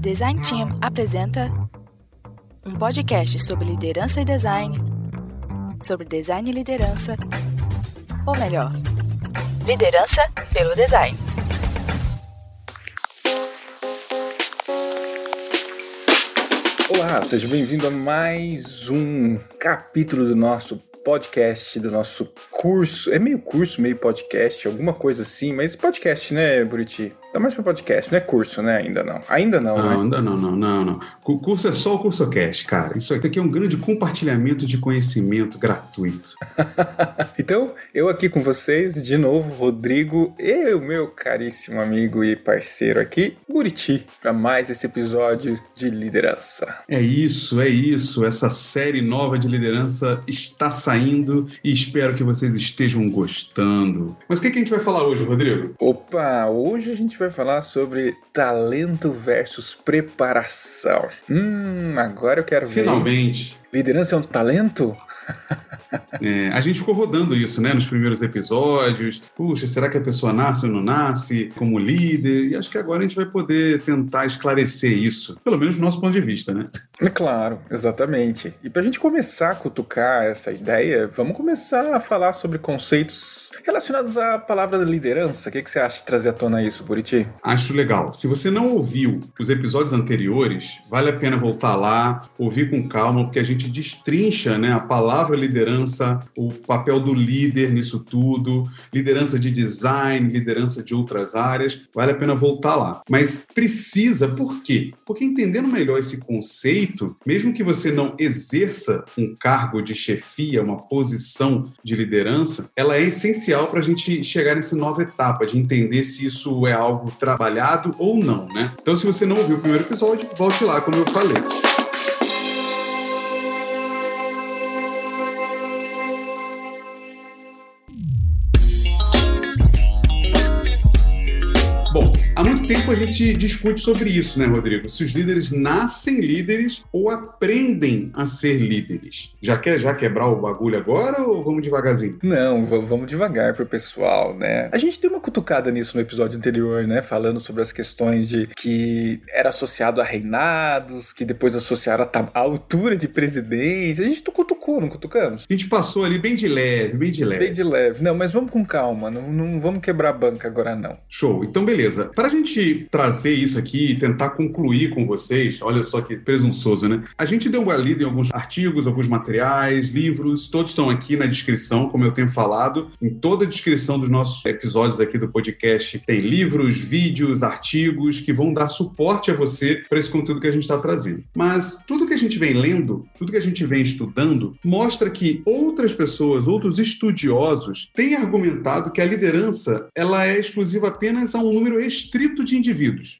Design Team apresenta um podcast sobre liderança e design, sobre design e liderança, ou melhor, liderança pelo design. Olá, seja bem-vindo a mais um capítulo do nosso podcast, do nosso curso. É meio curso, meio podcast, alguma coisa assim, mas podcast, né, Buriti? Tá mais pra podcast, não é curso, né? Ainda não. Ainda não, Não, né? ainda não, não, não, não. O curso é só o CursoCast, cara. Isso aqui é um grande compartilhamento de conhecimento gratuito. então, eu aqui com vocês, de novo, Rodrigo e o meu caríssimo amigo e parceiro aqui, Buriti, para mais esse episódio de liderança. É isso, é isso. Essa série nova de liderança está saindo e espero que vocês estejam gostando. Mas o que, que a gente vai falar hoje, Rodrigo? Opa, hoje a gente vai falar sobre talento versus preparação. Hum, agora eu quero ver. Finalmente. Liderança é um talento? É, a gente ficou rodando isso, né, nos primeiros episódios. Puxa, será que a pessoa nasce ou não nasce como líder? E acho que agora a gente vai poder tentar esclarecer isso, pelo menos do nosso ponto de vista, né? É claro, exatamente. E para a gente começar a cutucar essa ideia, vamos começar a falar sobre conceitos relacionados à palavra liderança. O que, que você acha de trazer à tona isso, Buriti? Acho legal. Se você não ouviu os episódios anteriores, vale a pena voltar lá, ouvir com calma, porque a gente destrincha né, a palavra liderança, o papel do líder nisso tudo, liderança de design, liderança de outras áreas. Vale a pena voltar lá. Mas precisa, por quê? Porque entendendo melhor esse conceito, mesmo que você não exerça um cargo de chefia, uma posição de liderança, ela é essencial para a gente chegar nessa nova etapa de entender se isso é algo trabalhado ou não, né? Então, se você não ouviu o primeiro episódio, volte lá, como eu falei. A gente discute sobre isso, né, Rodrigo? Se os líderes nascem líderes ou aprendem a ser líderes. Já quer já quebrar o bagulho agora ou vamos devagarzinho? Não, vamos devagar pro pessoal, né? A gente deu uma cutucada nisso no episódio anterior, né? Falando sobre as questões de que era associado a reinados, que depois associaram a altura de presidente. A gente cutucou, não cutucamos? A gente passou ali bem de leve, bem de leve. Bem de leve. Não, mas vamos com calma. Não, não vamos quebrar a banca agora, não. Show. Então, beleza. Para a gente trazer isso aqui e tentar concluir com vocês, olha só que presunçoso, né? A gente deu uma lida em alguns artigos, alguns materiais, livros, todos estão aqui na descrição, como eu tenho falado. Em toda a descrição dos nossos episódios aqui do podcast tem livros, vídeos, artigos que vão dar suporte a você para esse conteúdo que a gente está trazendo. Mas tudo que a gente vem lendo, tudo que a gente vem estudando, mostra que outras pessoas, outros estudiosos, têm argumentado que a liderança ela é exclusiva apenas a um número restrito de indivíduos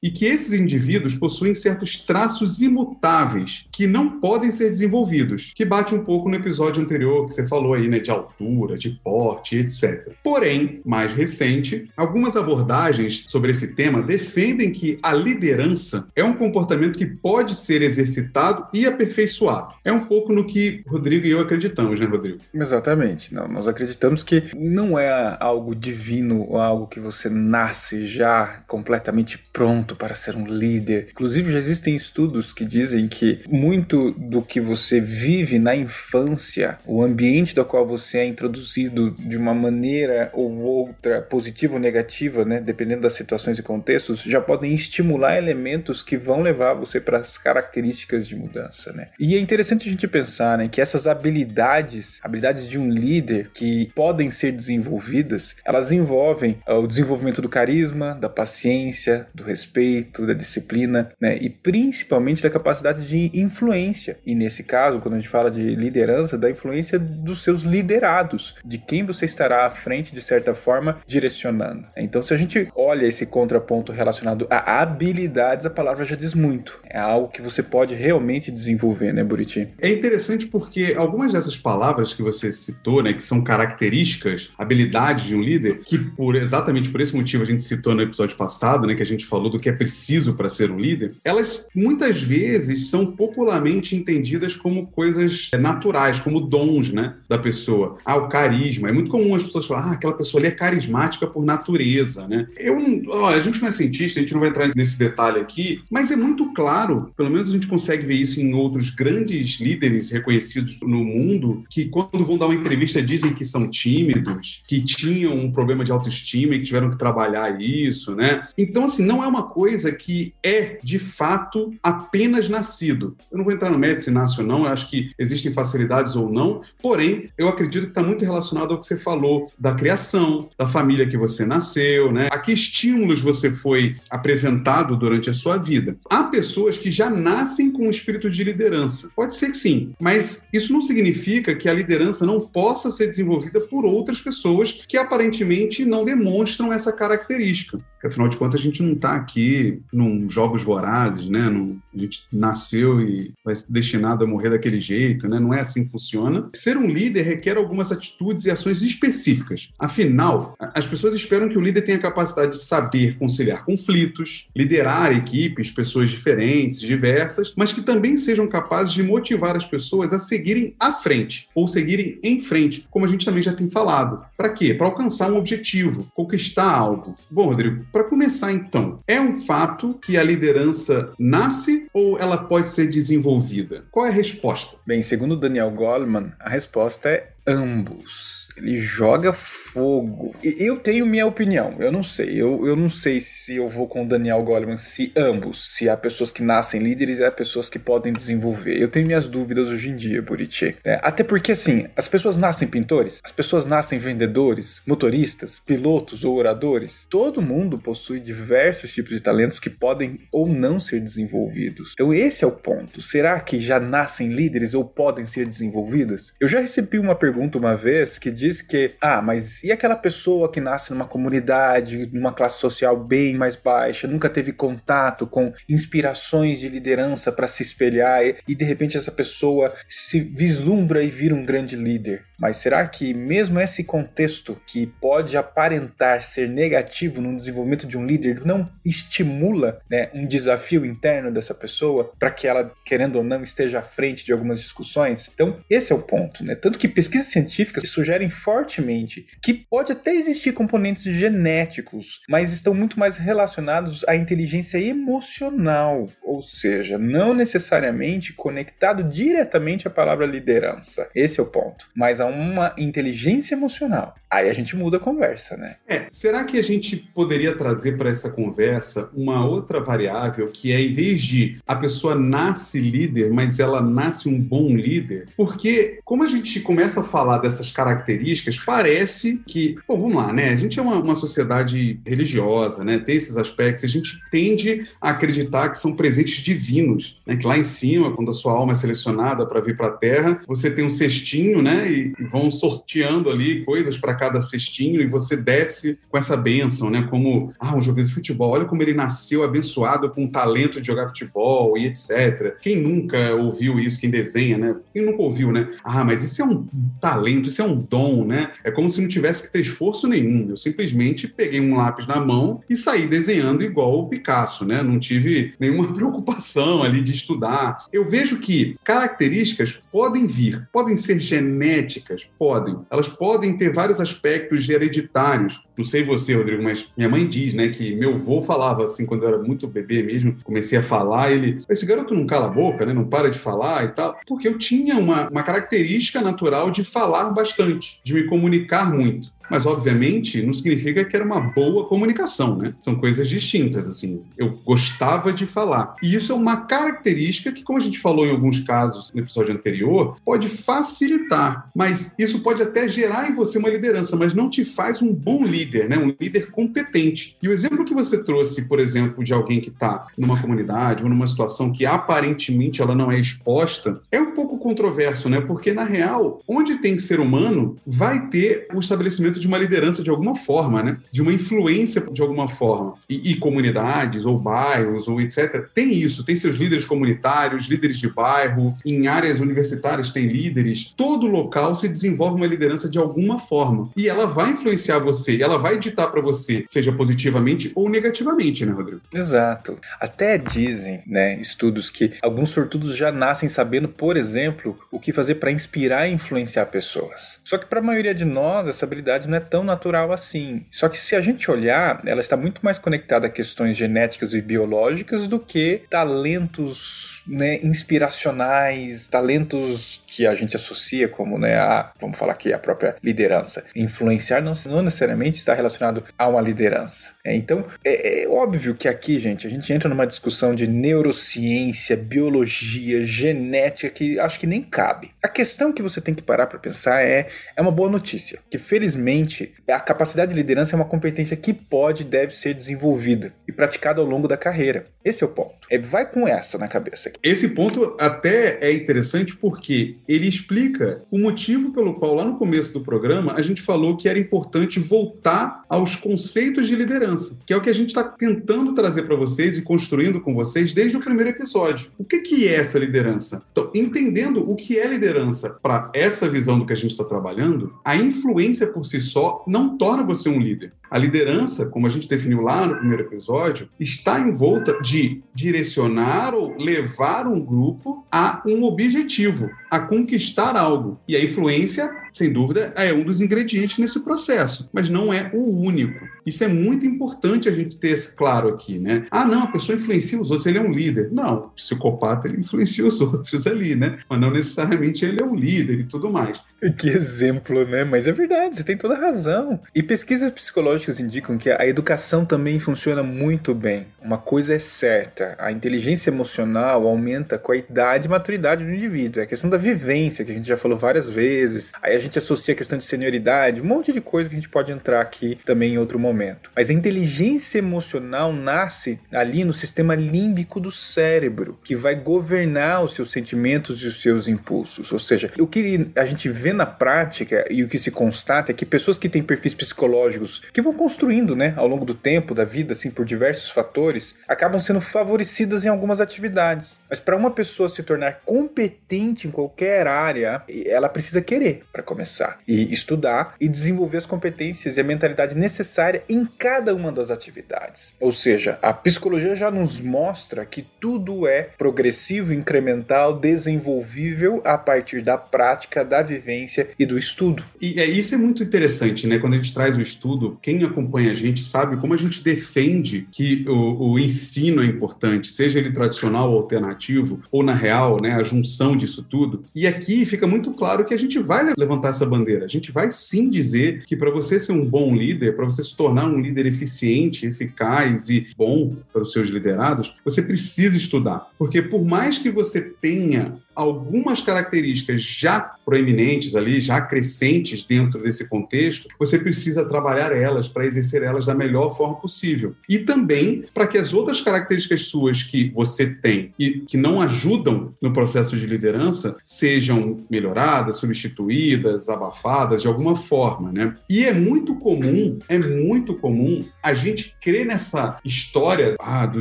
e que esses indivíduos possuem certos traços imutáveis que não podem ser desenvolvidos, que bate um pouco no episódio anterior que você falou aí, né, de altura, de porte, etc. Porém, mais recente, algumas abordagens sobre esse tema defendem que a liderança é um comportamento que pode ser exercitado e aperfeiçoado. É um pouco no que Rodrigo e eu acreditamos, né, Rodrigo? Exatamente. Não, nós acreditamos que não é algo divino ou algo que você nasce já completamente pronto para ser um líder. Inclusive, já existem estudos que dizem que muito do que você vive na infância, o ambiente do qual você é introduzido de uma maneira ou outra, positiva ou negativa, né, dependendo das situações e contextos, já podem estimular elementos que vão levar você para as características de mudança, né? E é interessante a gente pensar, né, que essas habilidades, habilidades de um líder que podem ser desenvolvidas, elas envolvem ah, o desenvolvimento do carisma, da paciência, do respeito, da disciplina, né? E principalmente da capacidade de influência. E nesse caso, quando a gente fala de liderança, da influência dos seus liderados, de quem você estará à frente, de certa forma, direcionando. Então, se a gente olha esse contraponto relacionado a habilidades, a palavra já diz muito. É algo que você pode realmente desenvolver, né, Buriti? É interessante porque algumas dessas palavras que você citou, né, que são características, habilidades de um líder, que por exatamente por esse motivo a gente citou no episódio passado, né, que a gente falou do que é preciso para ser um líder, elas muitas vezes são popularmente entendidas como coisas naturais, como dons, né, da pessoa. Ah, o carisma. É muito comum as pessoas falarem, ah, aquela pessoa ali é carismática por natureza, né? Eu, ó, a gente não é cientista, a gente não vai entrar nesse detalhe aqui, mas é muito claro, pelo menos a gente consegue ver isso em outros grandes líderes reconhecidos no mundo, que quando vão dar uma entrevista dizem que são tímidos, que tinham um problema de autoestima e que tiveram que trabalhar isso, né? Então, assim, não é uma coisa que é, de fato, apenas nascido. Eu não vou entrar no mérito se nasce ou não, eu acho que existem facilidades ou não, porém, eu acredito que está muito relacionado ao que você falou da criação, da família que você nasceu, né? A que estímulos você foi apresentado durante a sua vida. Há pessoas que já nascem com um espírito de liderança. Pode ser que sim, mas isso não significa que a liderança não possa ser desenvolvida por outras pessoas que aparentemente não demonstram essa característica. Porque, afinal de contas, a gente não está aqui num jogos vorazes, né? Num, a gente nasceu e vai ser destinado a morrer daquele jeito, né? Não é assim que funciona. Ser um líder requer algumas atitudes e ações específicas. Afinal, as pessoas esperam que o líder tenha a capacidade de saber conciliar conflitos, liderar equipes, pessoas diferentes, diversas, mas que também sejam capazes de motivar as pessoas a seguirem à frente ou seguirem em frente, como a gente também já tem falado. Para quê? Para alcançar um objetivo, conquistar algo. Bom, Rodrigo, para começar então, é um fato que a liderança nasce ou ela pode ser desenvolvida? Qual é a resposta? Bem, segundo Daniel Goleman, a resposta é ambos. Ele joga fogo. E eu tenho minha opinião, eu não sei. Eu, eu não sei se eu vou com o Daniel Goleman, se ambos, se há pessoas que nascem líderes e há pessoas que podem desenvolver. Eu tenho minhas dúvidas hoje em dia, Buriti. É, até porque, assim, as pessoas nascem pintores, as pessoas nascem vendedores, motoristas, pilotos ou oradores. Todo mundo possui diversos tipos de talentos que podem ou não ser desenvolvidos. Então, esse é o ponto. Será que já nascem líderes ou podem ser desenvolvidas? Eu já recebi uma pergunta uma vez que diz que, ah, mas e aquela pessoa que nasce numa comunidade, numa classe social bem mais baixa, nunca teve contato com inspirações de liderança para se espelhar e, e de repente essa pessoa se vislumbra e vira um grande líder? Mas será que mesmo esse contexto que pode aparentar ser negativo no desenvolvimento de um líder não estimula né, um desafio interno dessa pessoa para que ela, querendo ou não, esteja à frente de algumas discussões? Então, esse é o ponto. Né? Tanto que pesquisas científicas sugerem fortemente que pode até existir componentes genéticos, mas estão muito mais relacionados à inteligência emocional, ou seja, não necessariamente conectado diretamente à palavra liderança. Esse é o ponto. Mas a uma inteligência emocional. Aí a gente muda a conversa, né? É, será que a gente poderia trazer para essa conversa uma outra variável que é, em vez de a pessoa nasce líder, mas ela nasce um bom líder? Porque, como a gente começa a falar dessas características, parece que, pô, vamos lá, né? A gente é uma, uma sociedade religiosa, né? Tem esses aspectos, a gente tende a acreditar que são presentes divinos, né? Que lá em cima, quando a sua alma é selecionada para vir para a Terra, você tem um cestinho, né? E vão sorteando ali coisas para cada cestinho e você desce com essa bênção, né? Como, ah, um jogador de futebol, olha como ele nasceu abençoado com o talento de jogar futebol e etc. Quem nunca ouviu isso, quem desenha, né? Quem nunca ouviu, né? Ah, mas isso é um talento, isso é um dom, né? É como se não tivesse que ter esforço nenhum. Eu simplesmente peguei um lápis na mão e saí desenhando igual o Picasso, né? Não tive nenhuma preocupação ali de estudar. Eu vejo que características podem vir, podem ser genéticas, podem. Elas podem ter vários aspectos hereditários. Não sei você, Rodrigo, mas minha mãe diz, né, que meu avô falava assim quando eu era muito bebê mesmo, comecei a falar, ele, esse garoto não cala a boca, né, não para de falar e tal, porque eu tinha uma, uma característica natural de falar bastante, de me comunicar muito mas obviamente não significa que era uma boa comunicação, né? São coisas distintas, assim. Eu gostava de falar. E isso é uma característica que, como a gente falou em alguns casos no episódio anterior, pode facilitar, mas isso pode até gerar em você uma liderança, mas não te faz um bom líder, né? Um líder competente. E o exemplo que você trouxe, por exemplo, de alguém que está numa comunidade ou numa situação que aparentemente ela não é exposta, é um pouco controverso, né? Porque na real, onde tem ser humano, vai ter o estabelecimento desenvolvimento de uma liderança de alguma forma, né? De uma influência de alguma forma. E, e comunidades, ou bairros, ou etc., tem isso, tem seus líderes comunitários, líderes de bairro, em áreas universitárias tem líderes. Todo local se desenvolve uma liderança de alguma forma. E ela vai influenciar você, ela vai ditar para você, seja positivamente ou negativamente, né, Rodrigo? Exato. Até dizem, né, estudos que alguns sortudos já nascem sabendo, por exemplo, o que fazer para inspirar e influenciar pessoas. Só que para a maioria de nós, essa habilidade não é tão natural assim. Só que se a gente olhar, ela está muito mais conectada a questões genéticas e biológicas do que talentos né, inspiracionais, talentos que a gente associa como, né, a, vamos falar aqui, a própria liderança. Influenciar não, não necessariamente está relacionado a uma liderança. É, então, é, é, óbvio que aqui, gente, a gente entra numa discussão de neurociência, biologia, genética, que acho que nem cabe. A questão que você tem que parar para pensar é, é uma boa notícia, que felizmente a capacidade de liderança é uma competência que pode e deve ser desenvolvida e praticada ao longo da carreira. Esse é o ponto. É, vai com essa na cabeça. Esse ponto até é interessante porque ele explica o motivo pelo qual, lá no começo do programa, a gente falou que era importante voltar aos conceitos de liderança, que é o que a gente está tentando trazer para vocês e construindo com vocês desde o primeiro episódio. O que, que é essa liderança? Então, entendendo o que é liderança para essa visão do que a gente está trabalhando, a influência por si só não torna você um líder. A liderança, como a gente definiu lá no primeiro episódio, está em volta de direcionar ou levar um grupo a um objetivo, a conquistar algo. E a influência sem dúvida, é um dos ingredientes nesse processo, mas não é o único. Isso é muito importante a gente ter claro aqui, né? Ah, não, a pessoa influencia os outros, ele é um líder. Não, psicopata ele influencia os outros ali, né? Mas não necessariamente ele é um líder e tudo mais. Que exemplo, né? Mas é verdade, você tem toda a razão. E pesquisas psicológicas indicam que a educação também funciona muito bem. Uma coisa é certa, a inteligência emocional aumenta com a idade e maturidade do indivíduo. É a questão da vivência, que a gente já falou várias vezes. Aí a gente associa a questão de senioridade, um monte de coisa que a gente pode entrar aqui também em outro momento. Mas a inteligência emocional nasce ali no sistema límbico do cérebro, que vai governar os seus sentimentos e os seus impulsos. Ou seja, o que a gente vê na prática e o que se constata é que pessoas que têm perfis psicológicos que vão construindo, né, ao longo do tempo, da vida, assim, por diversos fatores, acabam sendo favorecidas em algumas atividades. Mas para uma pessoa se tornar competente em qualquer área, ela precisa querer para começar e estudar e desenvolver as competências e a mentalidade necessária em cada uma das atividades. Ou seja, a psicologia já nos mostra que tudo é progressivo, incremental, desenvolvível a partir da prática, da vivência e do estudo. E é, isso é muito interessante, né? Quando a gente traz o estudo, quem acompanha a gente sabe como a gente defende que o, o ensino é importante, seja ele tradicional ou alternativo, ou na real, né, a junção disso tudo. E aqui fica muito claro que a gente vai levantar levantar essa bandeira. A gente vai sim dizer que para você ser um bom líder, para você se tornar um líder eficiente, eficaz e bom para os seus liderados, você precisa estudar. Porque por mais que você tenha algumas características já proeminentes ali, já crescentes dentro desse contexto, você precisa trabalhar elas para exercer elas da melhor forma possível. E também para que as outras características suas que você tem e que não ajudam no processo de liderança sejam melhoradas, substituídas, abafadas de alguma forma, né? E é muito comum, é muito comum a gente crer nessa história ah, do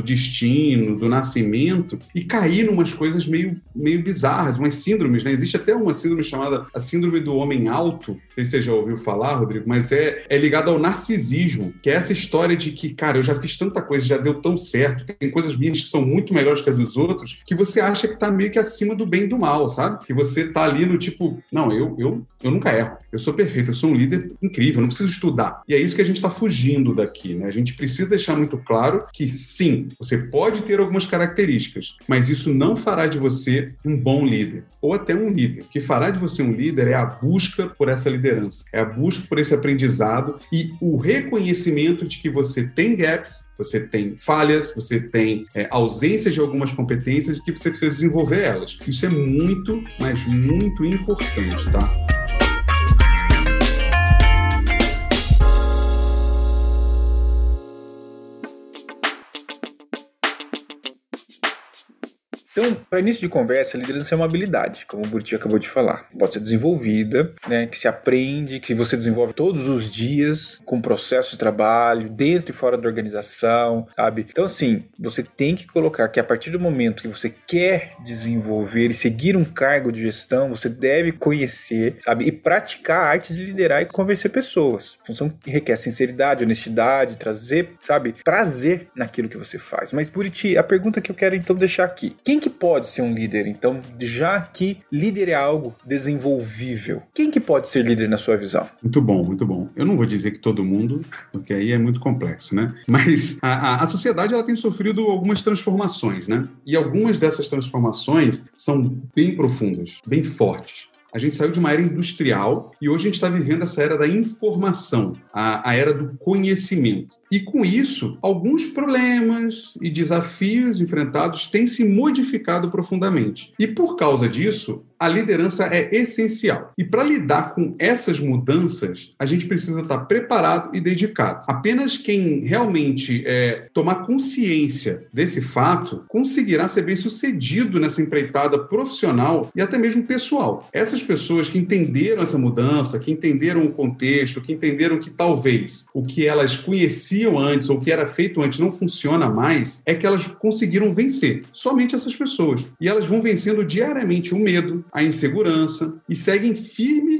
destino, do nascimento e cair numas coisas meio, meio bizarras bizarras, umas síndromes, né? Existe até uma síndrome chamada a síndrome do homem alto, não sei se você já ouviu falar, Rodrigo, mas é, é ligado ao narcisismo, que é essa história de que, cara, eu já fiz tanta coisa, já deu tão certo, tem coisas minhas que são muito melhores que as dos outros, que você acha que tá meio que acima do bem e do mal, sabe? Que você tá ali no tipo, não, eu, eu, eu nunca erro, eu sou perfeito, eu sou um líder incrível, não preciso estudar. E é isso que a gente está fugindo daqui, né? A gente precisa deixar muito claro que sim, você pode ter algumas características, mas isso não fará de você um bom bom líder, ou até um líder. O que fará de você um líder é a busca por essa liderança, é a busca por esse aprendizado e o reconhecimento de que você tem gaps, você tem falhas, você tem é, ausência de algumas competências e que você precisa desenvolver elas. Isso é muito, mas muito importante, tá? Então, para início de conversa, a liderança é uma habilidade, como o Burti acabou de falar. Pode ser desenvolvida, né, que se aprende, que você desenvolve todos os dias com processo de trabalho, dentro e fora da organização, sabe? Então, assim, você tem que colocar que a partir do momento que você quer desenvolver e seguir um cargo de gestão, você deve conhecer, sabe? E praticar a arte de liderar e convencer pessoas. Função que requer sinceridade, honestidade, trazer, sabe, prazer naquilo que você faz. Mas, Buriti, a pergunta que eu quero então deixar aqui: quem que pode ser um líder? Então, já que líder é algo desenvolvível, quem que pode ser líder na sua visão? Muito bom, muito bom. Eu não vou dizer que todo mundo, porque aí é muito complexo, né? Mas a, a, a sociedade ela tem sofrido algumas transformações, né? E algumas dessas transformações são bem profundas, bem fortes. A gente saiu de uma era industrial e hoje a gente está vivendo essa era da informação, a, a era do conhecimento. E com isso, alguns problemas e desafios enfrentados têm se modificado profundamente. E por causa disso, a liderança é essencial. E para lidar com essas mudanças, a gente precisa estar preparado e dedicado. Apenas quem realmente é, tomar consciência desse fato conseguirá ser bem sucedido nessa empreitada profissional e até mesmo pessoal. Essas pessoas que entenderam essa mudança, que entenderam o contexto, que entenderam que talvez o que elas conheciam antes ou que era feito antes não funciona mais, é que elas conseguiram vencer. Somente essas pessoas. E elas vão vencendo diariamente o medo, a insegurança e seguem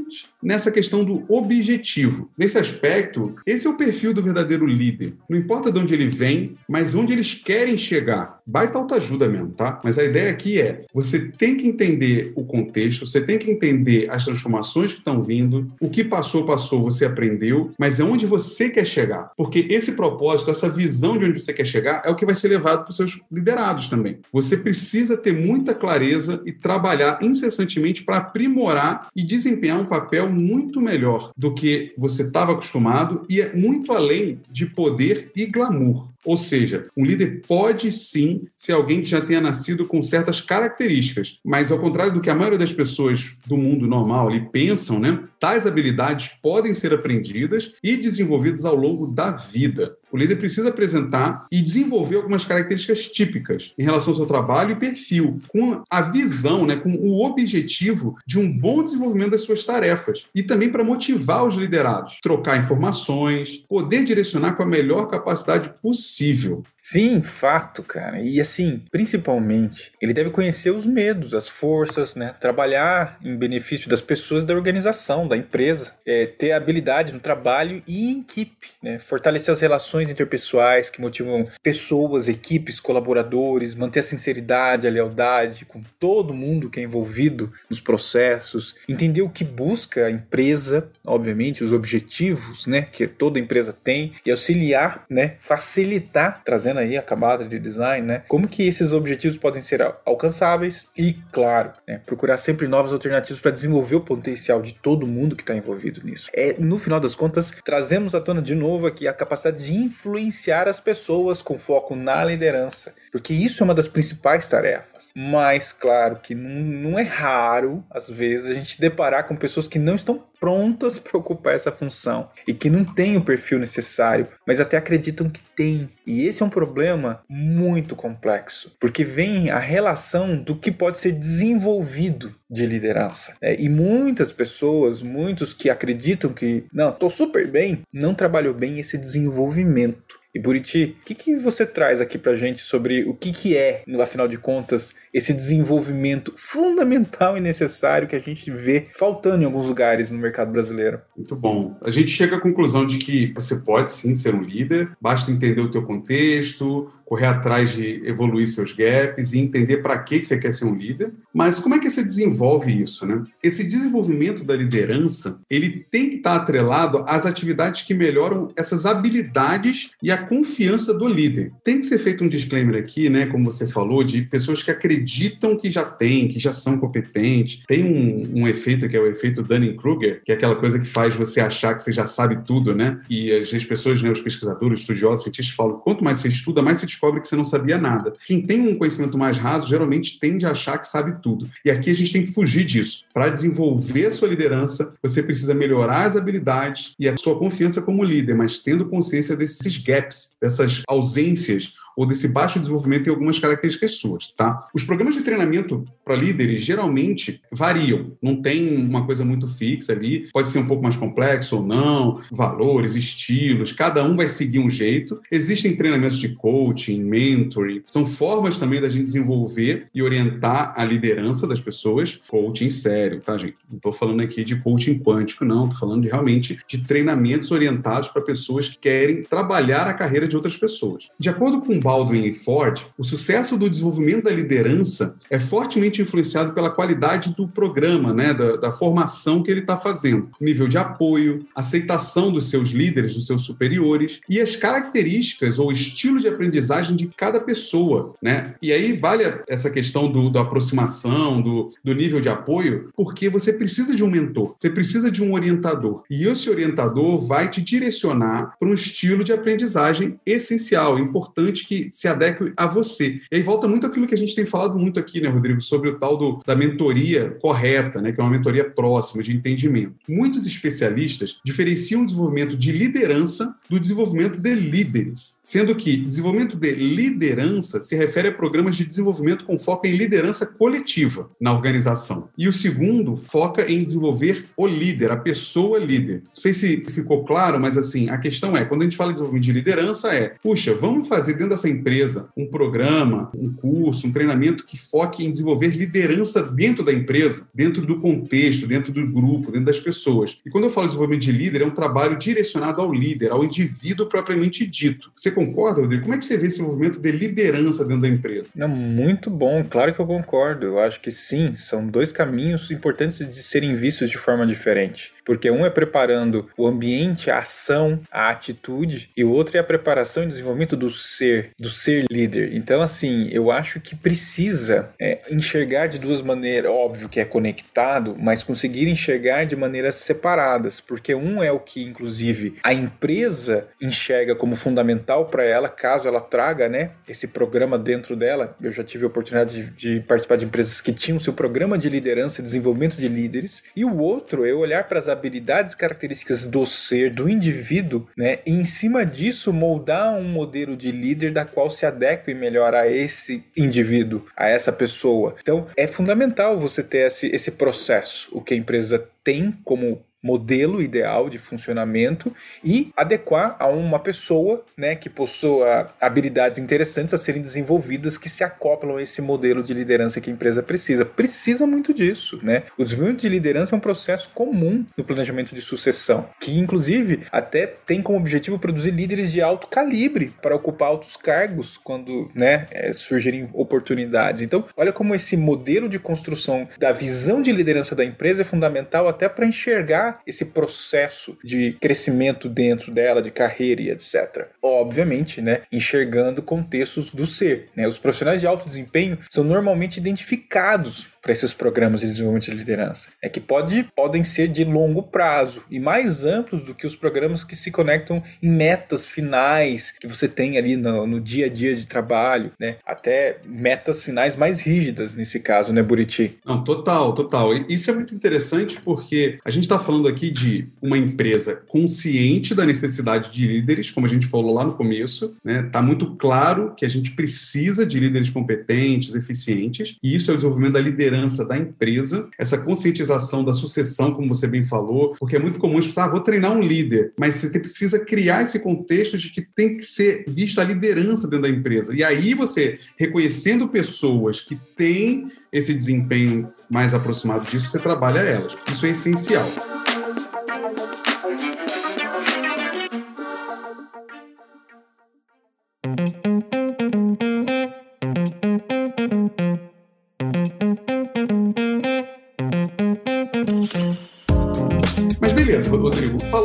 firmes nessa questão do objetivo. Nesse aspecto, esse é o perfil do verdadeiro líder. Não importa de onde ele vem, mas onde eles querem chegar. Baita autoajuda mesmo, tá? Mas a ideia aqui é: você tem que entender o contexto, você tem que entender as transformações que estão vindo, o que passou, passou, você aprendeu, mas é onde você quer chegar. Porque esse propósito, essa visão de onde você quer chegar, é o que vai ser levado para os seus liderados também. Você precisa ter muita clareza e trabalhar incessantemente para aprimorar e desempenhar um papel muito melhor do que você estava acostumado e é muito além de poder e glamour. Ou seja, um líder pode sim ser alguém que já tenha nascido com certas características, mas ao contrário do que a maioria das pessoas do mundo normal ali pensam, né? Tais habilidades podem ser aprendidas e desenvolvidas ao longo da vida. O líder precisa apresentar e desenvolver algumas características típicas em relação ao seu trabalho e perfil, com a visão, né, com o objetivo de um bom desenvolvimento das suas tarefas e também para motivar os liderados, trocar informações, poder direcionar com a melhor capacidade possível possível. Sim, fato, cara. E assim, principalmente, ele deve conhecer os medos, as forças, né? Trabalhar em benefício das pessoas da organização, da empresa. É, ter habilidade no trabalho e em equipe, né? Fortalecer as relações interpessoais que motivam pessoas, equipes, colaboradores, manter a sinceridade, a lealdade com todo mundo que é envolvido nos processos, entender o que busca a empresa, obviamente, os objetivos, né? Que toda empresa tem e auxiliar, né? Facilitar, trazendo aí a camada de design, né? Como que esses objetivos podem ser alcançáveis e, claro, né, procurar sempre novas alternativas para desenvolver o potencial de todo mundo que está envolvido nisso. É, no final das contas, trazemos à tona de novo aqui a capacidade de influenciar as pessoas com foco na liderança, porque isso é uma das principais tarefas. Mas, claro, que não, não é raro, às vezes, a gente deparar com pessoas que não estão prontas para ocupar essa função e que não têm o perfil necessário, mas até acreditam que tem. E esse é um problema muito complexo, porque vem a relação do que pode ser desenvolvido de liderança. É, e muitas pessoas, muitos que acreditam que, não, estou super bem, não trabalhou bem esse desenvolvimento. E Buriti, o que, que você traz aqui pra gente sobre o que, que é, afinal de contas, esse desenvolvimento fundamental e necessário que a gente vê faltando em alguns lugares no mercado brasileiro? Muito bom. A gente chega à conclusão de que você pode sim ser um líder, basta entender o teu contexto, correr atrás de evoluir seus gaps e entender para que você quer ser um líder. Mas como é que você desenvolve isso, né? Esse desenvolvimento da liderança, ele tem que estar atrelado às atividades que melhoram essas habilidades e a confiança do líder. Tem que ser feito um disclaimer aqui, né, como você falou, de pessoas que acreditam que já têm, que já são competentes. Tem um, um efeito que é o efeito Dunning-Kruger, que é aquela coisa que faz você achar que você já sabe tudo, né? E as pessoas, né, os pesquisadores, estudiosos, cientistas falam, quanto mais você estuda, mais você descobre que você não sabia nada. Quem tem um conhecimento mais raso geralmente tende a achar que sabe tudo. E aqui a gente tem que fugir disso. Para desenvolver a sua liderança, você precisa melhorar as habilidades e a sua confiança como líder, mas tendo consciência desses gaps, dessas ausências ou desse baixo desenvolvimento em algumas características suas, tá? Os programas de treinamento para líderes geralmente variam, não tem uma coisa muito fixa ali, pode ser um pouco mais complexo ou não, valores, estilos, cada um vai seguir um jeito. Existem treinamentos de coaching, mentoring, são formas também da gente desenvolver e orientar a liderança das pessoas, coaching sério, tá, gente? Não estou falando aqui de coaching quântico, não, estou falando de, realmente de treinamentos orientados para pessoas que querem trabalhar a carreira de outras pessoas. De acordo com Baldwin e Ford, o sucesso do desenvolvimento da liderança é fortemente influenciado pela qualidade do programa, né, da, da formação que ele está fazendo, nível de apoio, aceitação dos seus líderes, dos seus superiores e as características ou estilo de aprendizagem de cada pessoa, né? E aí vale essa questão do, da aproximação, do, do nível de apoio, porque você precisa de um mentor, você precisa de um orientador. E esse orientador vai te direcionar para um estilo de aprendizagem essencial, importante que se adeque a você. E aí volta muito aquilo que a gente tem falado muito aqui, né, Rodrigo, sobre o tal do, da mentoria correta, né, que é uma mentoria próxima, de entendimento. Muitos especialistas diferenciam o desenvolvimento de liderança do desenvolvimento de líderes, sendo que desenvolvimento de liderança se refere a programas de desenvolvimento com foco em liderança coletiva na organização. E o segundo foca em desenvolver o líder, a pessoa líder. Não sei se ficou claro, mas assim, a questão é, quando a gente fala de desenvolvimento de liderança, é, puxa, vamos fazer dentro dessa empresa um programa, um curso, um treinamento que foque em desenvolver liderança dentro da empresa, dentro do contexto, dentro do grupo, dentro das pessoas. E quando eu falo de desenvolvimento de líder, é um trabalho direcionado ao líder, ao indivíduo propriamente dito. Você concorda, Rodrigo? Como é que você vê esse movimento de liderança dentro da empresa? É muito bom, claro que eu concordo. Eu acho que sim, são dois caminhos importantes de serem vistos de forma diferente. Porque um é preparando o ambiente, a ação, a atitude, e o outro é a preparação e desenvolvimento do ser, do ser líder. Então, assim, eu acho que precisa é, enxergar de duas maneiras, óbvio que é conectado, mas conseguir enxergar de maneiras separadas, porque um é o que, inclusive, a empresa enxerga como fundamental para ela, caso ela traga, né, esse programa dentro dela. Eu já tive a oportunidade de, de participar de empresas que tinham seu programa de liderança e desenvolvimento de líderes, e o outro é olhar para as habilidades e características do ser, do indivíduo, né? E em cima disso moldar um modelo de líder da qual se adeque melhor a esse indivíduo, a essa pessoa. Então é fundamental você ter esse, esse processo, o que a empresa tem como modelo ideal de funcionamento e adequar a uma pessoa né, que possua habilidades interessantes a serem desenvolvidas que se acoplam a esse modelo de liderança que a empresa precisa. Precisa muito disso. Né? O desenvolvimento de liderança é um processo comum no planejamento de sucessão, que inclusive até tem como objetivo produzir líderes de alto calibre para ocupar altos cargos quando né, é, surgirem oportunidades. Então, olha como esse modelo de construção da visão de liderança da empresa é fundamental até para enxergar esse processo de crescimento dentro dela, de carreira e etc. Obviamente, né, enxergando contextos do ser. Né? Os profissionais de alto desempenho são normalmente identificados para esses programas de desenvolvimento de liderança. É que pode, podem ser de longo prazo e mais amplos do que os programas que se conectam em metas finais que você tem ali no, no dia a dia de trabalho, né? Até metas finais mais rígidas nesse caso, né, Buriti? Não, total, total. Isso é muito interessante porque a gente está falando aqui de uma empresa consciente da necessidade de líderes, como a gente falou lá no começo, né? Está muito claro que a gente precisa de líderes competentes, eficientes, e isso é o desenvolvimento da liderança liderança da empresa, essa conscientização da sucessão, como você bem falou, porque é muito comum pessoas, ah, vou treinar um líder, mas você precisa criar esse contexto de que tem que ser vista a liderança dentro da empresa. E aí você, reconhecendo pessoas que têm esse desempenho mais aproximado disso, você trabalha elas. Isso é essencial.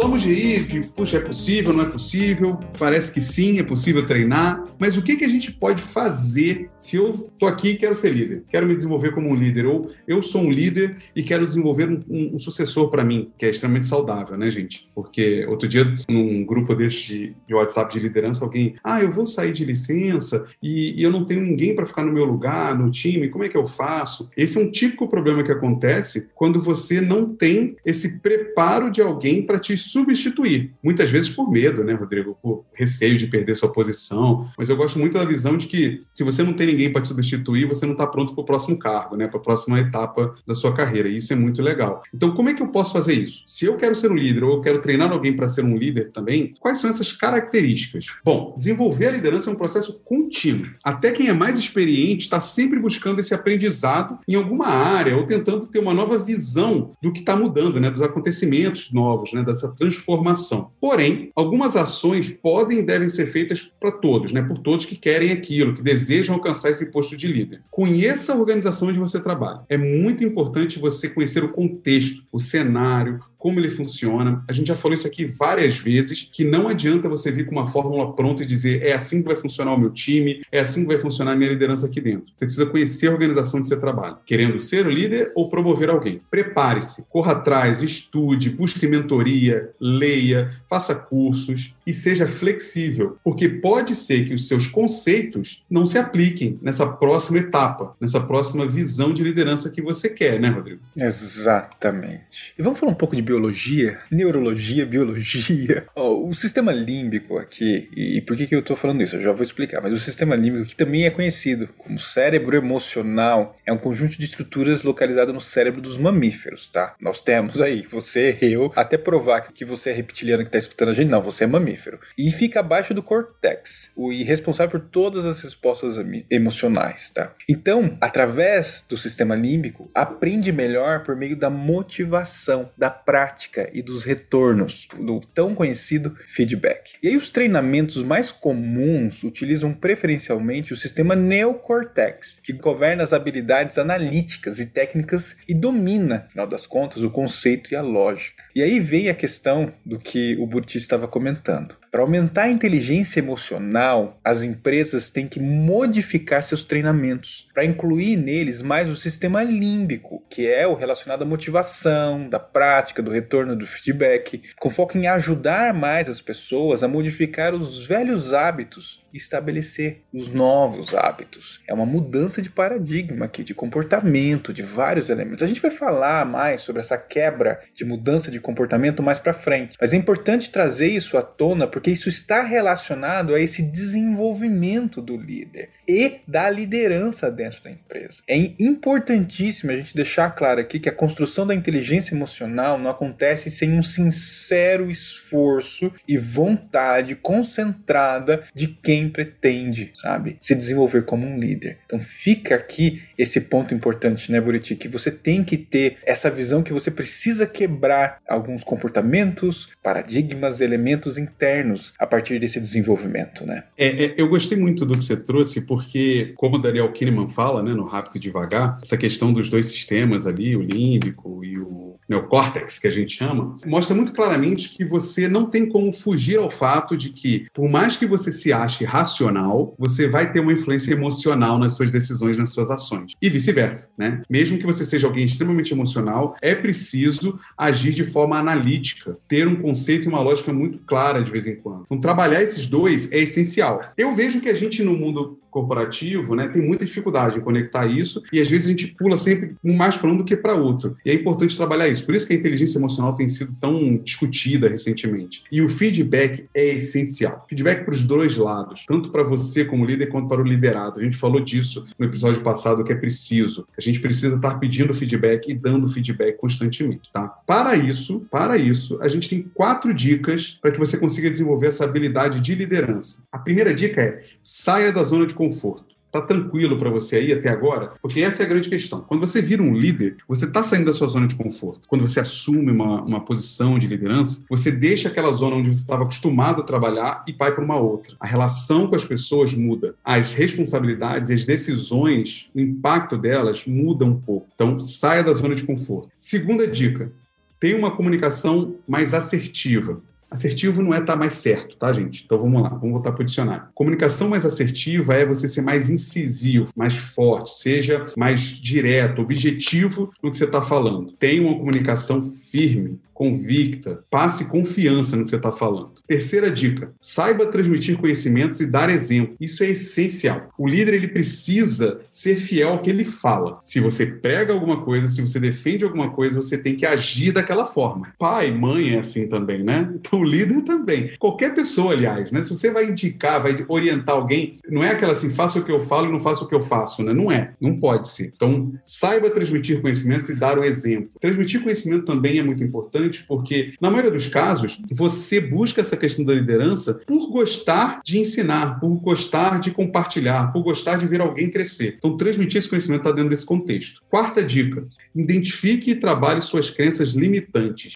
Falamos de ir, de, puxa, é possível, não é possível, parece que sim, é possível treinar, mas o que, que a gente pode fazer se eu tô aqui e quero ser líder, quero me desenvolver como um líder, ou eu sou um líder e quero desenvolver um, um, um sucessor para mim, que é extremamente saudável, né, gente? Porque outro dia, num grupo desse de, de WhatsApp de liderança, alguém, ah, eu vou sair de licença e, e eu não tenho ninguém para ficar no meu lugar, no time, como é que eu faço? Esse é um típico problema que acontece quando você não tem esse preparo de alguém para te substituir. Muitas vezes por medo, né, Rodrigo? Por receio de perder sua posição. Mas eu gosto muito da visão de que se você não tem ninguém para te substituir, você não está pronto para o próximo cargo, né? Para a próxima etapa da sua carreira. E isso é muito legal. Então, como é que eu posso fazer isso? Se eu quero ser um líder ou eu quero treinar alguém para ser um líder também, quais são essas características? Bom, desenvolver a liderança é um processo contínuo. Até quem é mais experiente está sempre buscando esse aprendizado em alguma área ou tentando ter uma nova visão do que está mudando, né? Dos acontecimentos novos, né? Dessa transformação. Porém, algumas ações podem e devem ser feitas para todos, né? Por todos que querem aquilo, que desejam alcançar esse posto de líder. Conheça a organização onde você trabalha. É muito importante você conhecer o contexto, o cenário, como ele funciona. A gente já falou isso aqui várias vezes, que não adianta você vir com uma fórmula pronta e dizer é assim que vai funcionar o meu time, é assim que vai funcionar a minha liderança aqui dentro. Você precisa conhecer a organização onde você trabalha. Querendo ser o líder ou promover alguém. Prepare-se, corra atrás, estude, busque mentoria, leia, faça cursos e seja flexível, porque pode ser que os seus conceitos não se apliquem nessa próxima etapa, nessa próxima visão de liderança que você quer, né, Rodrigo? Exatamente. E vamos falar um pouco de biologia, neurologia, biologia. Oh, o sistema límbico aqui, e por que, que eu estou falando isso? Eu já vou explicar, mas o sistema límbico, que também é conhecido como cérebro emocional, é um conjunto de estruturas localizado no cérebro dos mamíferos, tá? Nós temos aí, você, eu, até provar que você é reptiliano que está escutando a gente, não, você é mamífero. E fica abaixo do córtex, o responsável por todas as respostas emocionais, tá? Então, através do sistema límbico, aprende melhor por meio da motivação, da prática prática e dos retornos, do tão conhecido feedback. E aí os treinamentos mais comuns utilizam preferencialmente o sistema neocortex, que governa as habilidades analíticas e técnicas e domina, afinal das contas, o conceito e a lógica. E aí vem a questão do que o Burti estava comentando. Para aumentar a inteligência emocional, as empresas têm que modificar seus treinamentos. Para incluir neles mais o sistema límbico, que é o relacionado à motivação, da prática, do retorno do feedback, com foco em ajudar mais as pessoas a modificar os velhos hábitos estabelecer os novos hábitos. É uma mudança de paradigma aqui, de comportamento, de vários elementos. A gente vai falar mais sobre essa quebra de mudança de comportamento mais para frente, mas é importante trazer isso à tona porque isso está relacionado a esse desenvolvimento do líder e da liderança dentro da empresa. É importantíssimo a gente deixar claro aqui que a construção da inteligência emocional não acontece sem um sincero esforço e vontade concentrada de quem quem pretende, sabe, se desenvolver como um líder. Então fica aqui esse ponto importante, né, Buriti, que você tem que ter essa visão que você precisa quebrar alguns comportamentos, paradigmas, elementos internos a partir desse desenvolvimento, né? É, é, eu gostei muito do que você trouxe, porque, como o Daniel Kahneman fala, né, no Rápido e Devagar, essa questão dos dois sistemas ali, o límbico e o neocórtex, que a gente chama, mostra muito claramente que você não tem como fugir ao fato de que, por mais que você se ache racional, você vai ter uma influência emocional nas suas decisões, nas suas ações. E vice-versa, né? Mesmo que você seja alguém extremamente emocional, é preciso agir de forma analítica, ter um conceito e uma lógica muito clara de vez em quando. Então, trabalhar esses dois é essencial. Eu vejo que a gente no mundo corporativo, né, tem muita dificuldade em conectar isso e às vezes a gente pula sempre mais para um do que para outro. E é importante trabalhar isso. Por isso que a inteligência emocional tem sido tão discutida recentemente. E o feedback é essencial. Feedback para os dois lados, tanto para você como líder quanto para o liderado. A gente falou disso no episódio passado que é preciso. A gente precisa estar pedindo feedback e dando feedback constantemente, tá? Para isso, para isso, a gente tem quatro dicas para que você consiga desenvolver essa habilidade de liderança. A primeira dica é saia da zona de conforto. Tá tranquilo para você aí até agora? Porque essa é a grande questão. Quando você vira um líder, você está saindo da sua zona de conforto. Quando você assume uma, uma posição de liderança, você deixa aquela zona onde você estava acostumado a trabalhar e vai para uma outra. A relação com as pessoas muda. As responsabilidades e as decisões, o impacto delas muda um pouco. Então, saia da zona de conforto. Segunda dica: tenha uma comunicação mais assertiva. Assertivo não é estar tá mais certo, tá, gente? Então vamos lá, vamos voltar para o dicionário. Comunicação mais assertiva é você ser mais incisivo, mais forte, seja mais direto, objetivo no que você está falando. Tenha uma comunicação firme, convicta, passe confiança no que você está falando. Terceira dica: saiba transmitir conhecimentos e dar exemplo. Isso é essencial. O líder ele precisa ser fiel ao que ele fala. Se você prega alguma coisa, se você defende alguma coisa, você tem que agir daquela forma. Pai, mãe é assim também, né? Então o líder também. Qualquer pessoa, aliás, né? Se você vai indicar, vai orientar alguém, não é aquela assim, faça o que eu falo e não faça o que eu faço, né? Não é, não pode ser. Então, saiba transmitir conhecimentos e dar o exemplo. Transmitir conhecimento também é muito importante porque, na maioria dos casos, você busca essa questão da liderança por gostar de ensinar, por gostar de compartilhar, por gostar de ver alguém crescer. Então, transmitir esse conhecimento está dentro desse contexto. Quarta dica: identifique e trabalhe suas crenças limitantes.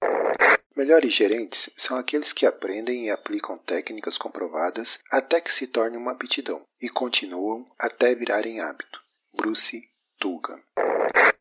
Melhores gerentes são aqueles que aprendem e aplicam técnicas comprovadas até que se torne uma aptidão e continuam até virarem hábito. Bruce Tuga.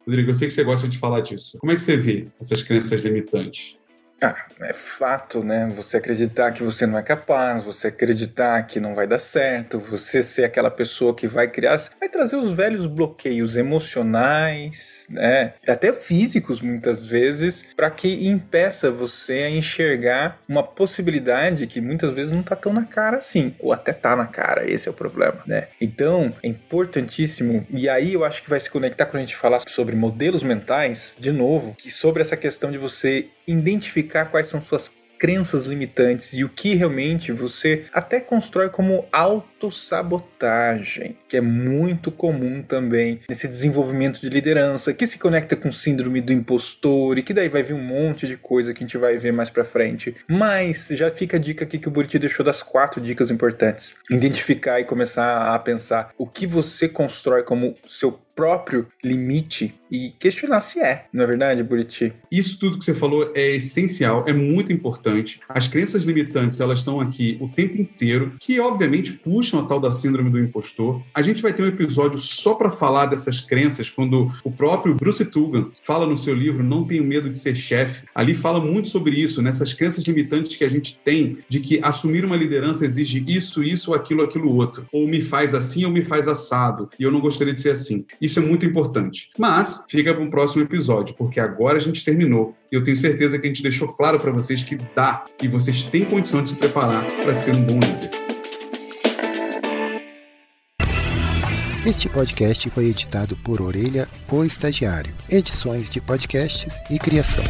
Rodrigo, eu sei que você gosta de falar disso. Como é que você vê essas crenças limitantes? Ah, é fato, né? Você acreditar que você não é capaz, você acreditar que não vai dar certo, você ser aquela pessoa que vai criar, vai trazer os velhos bloqueios emocionais, né? Até físicos muitas vezes, para que impeça você a enxergar uma possibilidade que muitas vezes não tá tão na cara assim, ou até tá na cara, esse é o problema, né? Então, é importantíssimo, e aí eu acho que vai se conectar quando a gente falar sobre modelos mentais, de novo, que sobre essa questão de você identificar quais são suas crenças limitantes e o que realmente você até constrói como autossabotagem, que é muito comum também nesse desenvolvimento de liderança, que se conecta com síndrome do impostor e que daí vai vir um monte de coisa que a gente vai ver mais pra frente. Mas já fica a dica aqui que o Buriti deixou das quatro dicas importantes. Identificar e começar a pensar o que você constrói como seu próprio limite e questionar se é, não é verdade, Buriti? Isso tudo que você falou é essencial, é muito importante. As crenças limitantes, elas estão aqui o tempo inteiro, que obviamente puxam a tal da síndrome do impostor. A gente vai ter um episódio só para falar dessas crenças, quando o próprio Bruce Tugan fala no seu livro Não Tenho Medo de Ser Chefe. Ali fala muito sobre isso, nessas crenças limitantes que a gente tem de que assumir uma liderança exige isso, isso, aquilo, aquilo outro. Ou me faz assim ou me faz assado. E eu não gostaria de ser assim. Isso é muito importante. Mas fica para um próximo episódio, porque agora a gente terminou. E eu tenho certeza que a gente deixou claro para vocês que dá e vocês têm condição de se preparar para ser um bom líder. Este podcast foi editado por Orelha, o Estagiário. Edições de podcasts e criação.